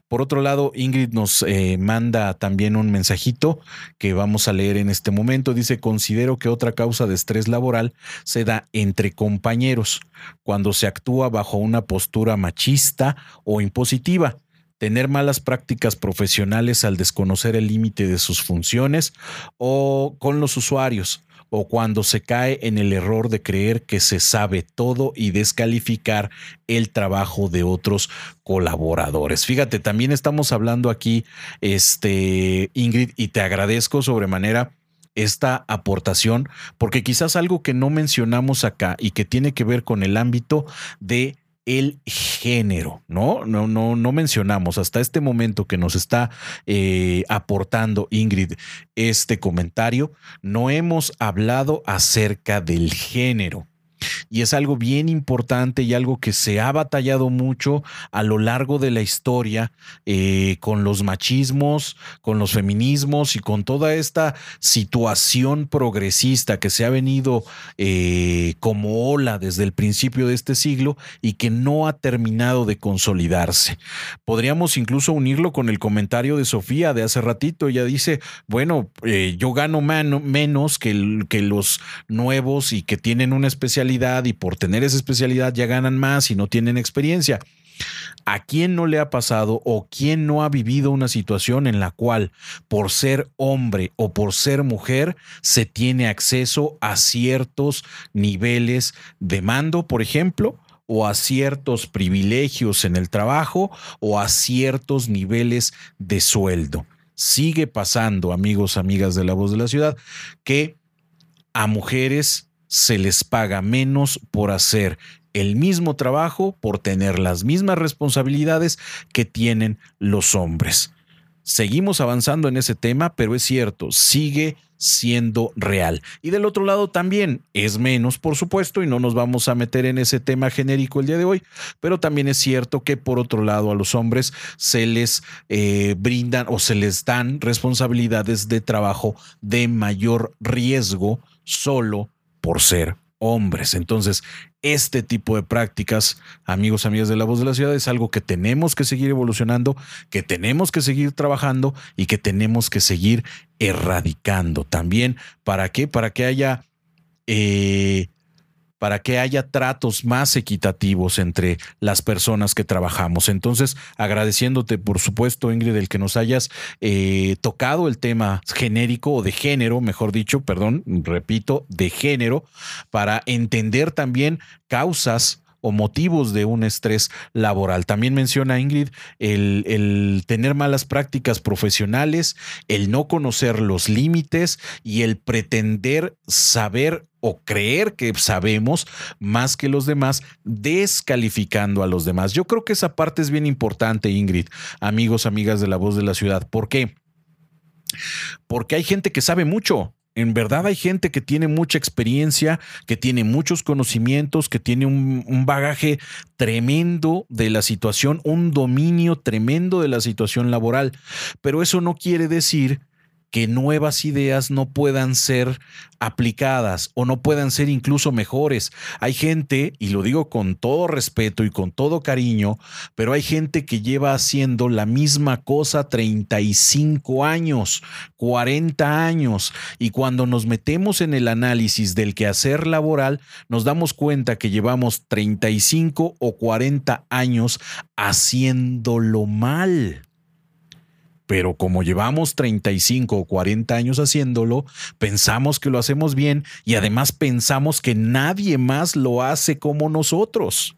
Por otro lado, Ingrid nos eh, manda también un mensajito que vamos a leer en este momento. Dice, considero que otra causa de estrés laboral se da entre compañeros, cuando se actúa bajo una postura machista o impositiva tener malas prácticas profesionales al desconocer el límite de sus funciones o con los usuarios, o cuando se cae en el error de creer que se sabe todo y descalificar el trabajo de otros colaboradores. Fíjate, también estamos hablando aquí, este, Ingrid, y te agradezco sobremanera esta aportación, porque quizás algo que no mencionamos acá y que tiene que ver con el ámbito de el género, ¿no? No, no, no mencionamos hasta este momento que nos está eh, aportando Ingrid este comentario, no hemos hablado acerca del género. Y es algo bien importante y algo que se ha batallado mucho a lo largo de la historia eh, con los machismos, con los feminismos y con toda esta situación progresista que se ha venido eh, como ola desde el principio de este siglo y que no ha terminado de consolidarse. Podríamos incluso unirlo con el comentario de Sofía de hace ratito. Ella dice, bueno, eh, yo gano menos que, que los nuevos y que tienen una y por tener esa especialidad ya ganan más y no tienen experiencia. ¿A quién no le ha pasado o quién no ha vivido una situación en la cual por ser hombre o por ser mujer se tiene acceso a ciertos niveles de mando, por ejemplo? o a ciertos privilegios en el trabajo o a ciertos niveles de sueldo. Sigue pasando, amigos, amigas de la voz de la ciudad, que a mujeres se les paga menos por hacer el mismo trabajo, por tener las mismas responsabilidades que tienen los hombres. Seguimos avanzando en ese tema, pero es cierto, sigue siendo real. Y del otro lado también es menos, por supuesto, y no nos vamos a meter en ese tema genérico el día de hoy, pero también es cierto que por otro lado a los hombres se les eh, brindan o se les dan responsabilidades de trabajo de mayor riesgo solo por ser hombres. Entonces, este tipo de prácticas, amigos, amigas de la voz de la ciudad, es algo que tenemos que seguir evolucionando, que tenemos que seguir trabajando y que tenemos que seguir erradicando también. ¿Para qué? Para que haya eh, para que haya tratos más equitativos entre las personas que trabajamos. Entonces, agradeciéndote, por supuesto, Ingrid, el que nos hayas eh, tocado el tema genérico o de género, mejor dicho, perdón, repito, de género, para entender también causas o motivos de un estrés laboral. También menciona Ingrid el, el, tener malas prácticas profesionales, el no conocer los límites y el pretender saber o creer que sabemos más que los demás, descalificando a los demás. Yo creo que esa parte es bien importante, Ingrid, amigos, amigas de la voz de la ciudad. ¿Por qué? Porque hay gente que sabe mucho. En verdad hay gente que tiene mucha experiencia, que tiene muchos conocimientos, que tiene un, bagaje tremendo de la situación, un dominio tremendo de la situación laboral. Pero eso no quiere decir que nuevas ideas no puedan ser aplicadas o no puedan ser incluso mejores. Hay gente, y lo digo con todo respeto y con todo cariño, pero hay gente que lleva haciendo la misma cosa 35 años, 40 años, y cuando nos metemos en el análisis del quehacer laboral, nos damos cuenta que llevamos 35 o 40 años haciéndolo mal pero como llevamos 35 o 40 años haciéndolo, pensamos que lo hacemos bien y además pensamos que nadie más lo hace como nosotros.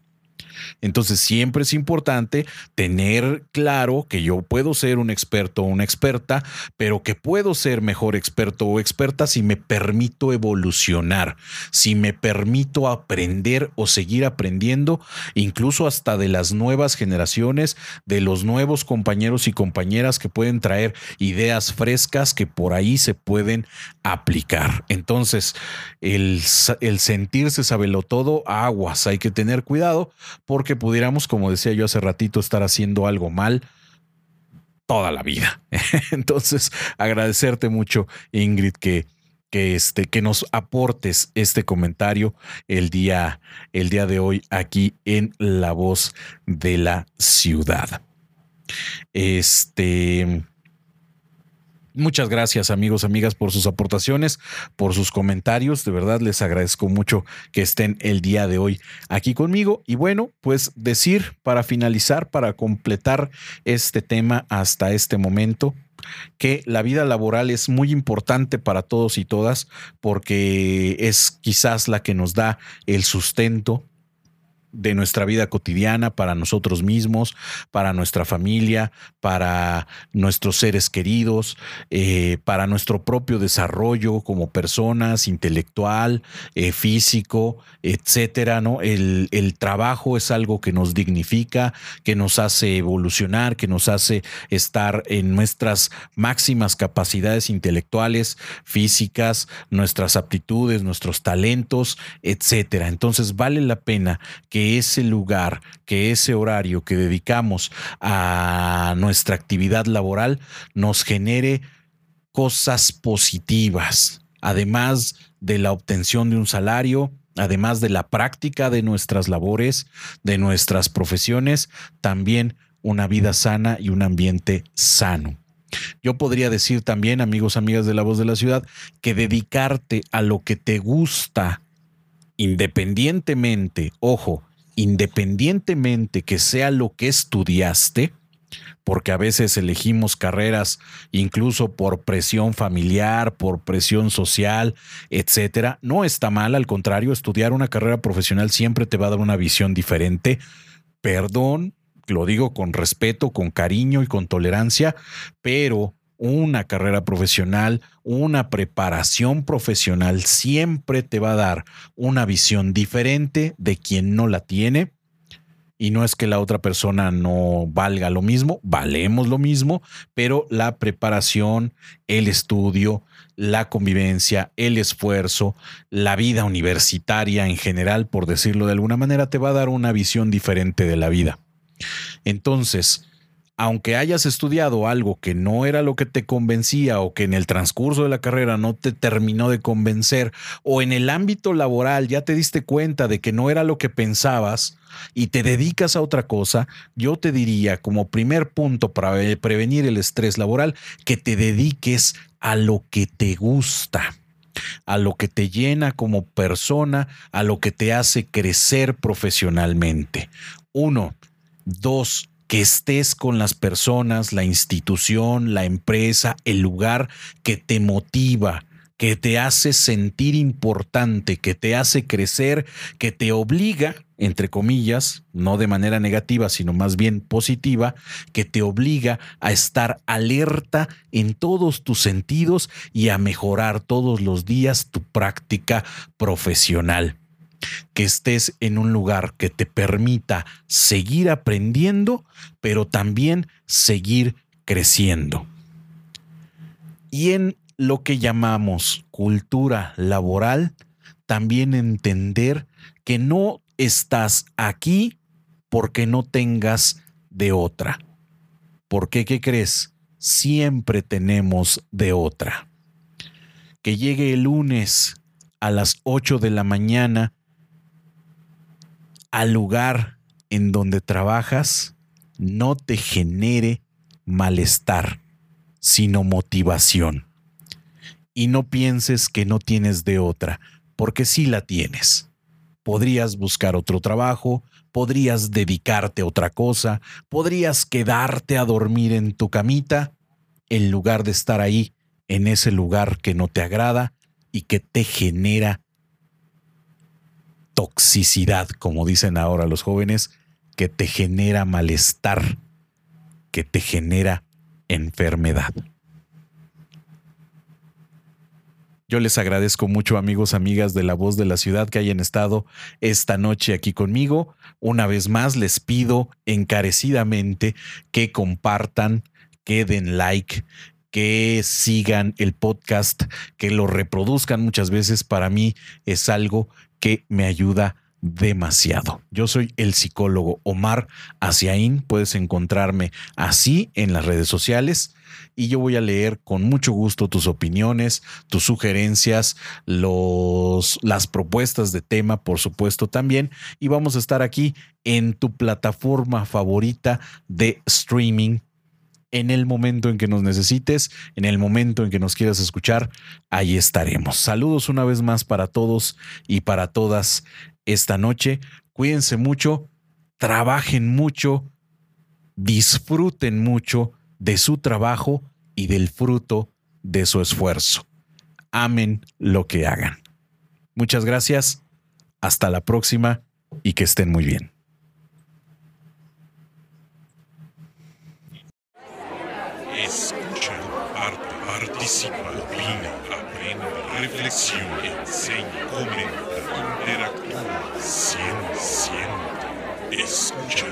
Entonces siempre es importante tener claro que yo puedo ser un experto o una experta, pero que puedo ser mejor experto o experta si me permito evolucionar, si me permito aprender o seguir aprendiendo, incluso hasta de las nuevas generaciones, de los nuevos compañeros y compañeras que pueden traer ideas frescas que por ahí se pueden aplicar. Entonces, el, el sentirse sabelo todo, aguas, hay que tener cuidado porque pudiéramos, como decía yo hace ratito, estar haciendo algo mal toda la vida. (laughs) Entonces, agradecerte mucho, Ingrid, que, que, este, que nos aportes este comentario el día, el día de hoy aquí en La Voz de la Ciudad. Este. Muchas gracias amigos, amigas por sus aportaciones, por sus comentarios. De verdad les agradezco mucho que estén el día de hoy aquí conmigo. Y bueno, pues decir para finalizar, para completar este tema hasta este momento, que la vida laboral es muy importante para todos y todas porque es quizás la que nos da el sustento de nuestra vida cotidiana para nosotros mismos, para nuestra familia, para nuestros seres queridos, eh, para nuestro propio desarrollo como personas, intelectual, eh, físico, etcétera. ¿no? El, el trabajo es algo que nos dignifica, que nos hace evolucionar, que nos hace estar en nuestras máximas capacidades intelectuales, físicas, nuestras aptitudes, nuestros talentos, etcétera. Entonces vale la pena que que ese lugar, que ese horario que dedicamos a nuestra actividad laboral nos genere cosas positivas, además de la obtención de un salario, además de la práctica de nuestras labores, de nuestras profesiones, también una vida sana y un ambiente sano. Yo podría decir también, amigos, amigas de la voz de la ciudad, que dedicarte a lo que te gusta, independientemente, ojo, independientemente que sea lo que estudiaste, porque a veces elegimos carreras incluso por presión familiar, por presión social, etcétera. No está mal, al contrario, estudiar una carrera profesional siempre te va a dar una visión diferente. Perdón, lo digo con respeto, con cariño y con tolerancia, pero una carrera profesional, una preparación profesional siempre te va a dar una visión diferente de quien no la tiene. Y no es que la otra persona no valga lo mismo, valemos lo mismo, pero la preparación, el estudio, la convivencia, el esfuerzo, la vida universitaria en general, por decirlo de alguna manera, te va a dar una visión diferente de la vida. Entonces, aunque hayas estudiado algo que no era lo que te convencía o que en el transcurso de la carrera no te terminó de convencer o en el ámbito laboral ya te diste cuenta de que no era lo que pensabas y te dedicas a otra cosa, yo te diría como primer punto para prevenir el estrés laboral que te dediques a lo que te gusta a lo que te llena como persona, a lo que te hace crecer profesionalmente. Uno. Dos, que estés con las personas, la institución, la empresa, el lugar que te motiva, que te hace sentir importante, que te hace crecer, que te obliga, entre comillas, no de manera negativa, sino más bien positiva, que te obliga a estar alerta en todos tus sentidos y a mejorar todos los días tu práctica profesional que estés en un lugar que te permita seguir aprendiendo, pero también seguir creciendo. Y en lo que llamamos cultura laboral, también entender que no estás aquí porque no tengas de otra. Porque, ¿qué crees? Siempre tenemos de otra. Que llegue el lunes a las 8 de la mañana al lugar en donde trabajas no te genere malestar, sino motivación. Y no pienses que no tienes de otra, porque sí la tienes. Podrías buscar otro trabajo, podrías dedicarte a otra cosa, podrías quedarte a dormir en tu camita, en lugar de estar ahí, en ese lugar que no te agrada y que te genera toxicidad, como dicen ahora los jóvenes, que te genera malestar, que te genera enfermedad. Yo les agradezco mucho amigos, amigas de la voz de la ciudad que hayan estado esta noche aquí conmigo. Una vez más les pido encarecidamente que compartan, que den like, que sigan el podcast, que lo reproduzcan muchas veces. Para mí es algo que me ayuda demasiado. Yo soy el psicólogo Omar Asiaín, puedes encontrarme así en las redes sociales y yo voy a leer con mucho gusto tus opiniones, tus sugerencias, los, las propuestas de tema, por supuesto también, y vamos a estar aquí en tu plataforma favorita de streaming en el momento en que nos necesites, en el momento en que nos quieras escuchar, ahí estaremos. Saludos una vez más para todos y para todas esta noche. Cuídense mucho, trabajen mucho, disfruten mucho de su trabajo y del fruto de su esfuerzo. Amen lo que hagan. Muchas gracias, hasta la próxima y que estén muy bien. Muchísima opina, aprende, reflexiona, enseña, comenta, interactúa, siente, siente, escucha.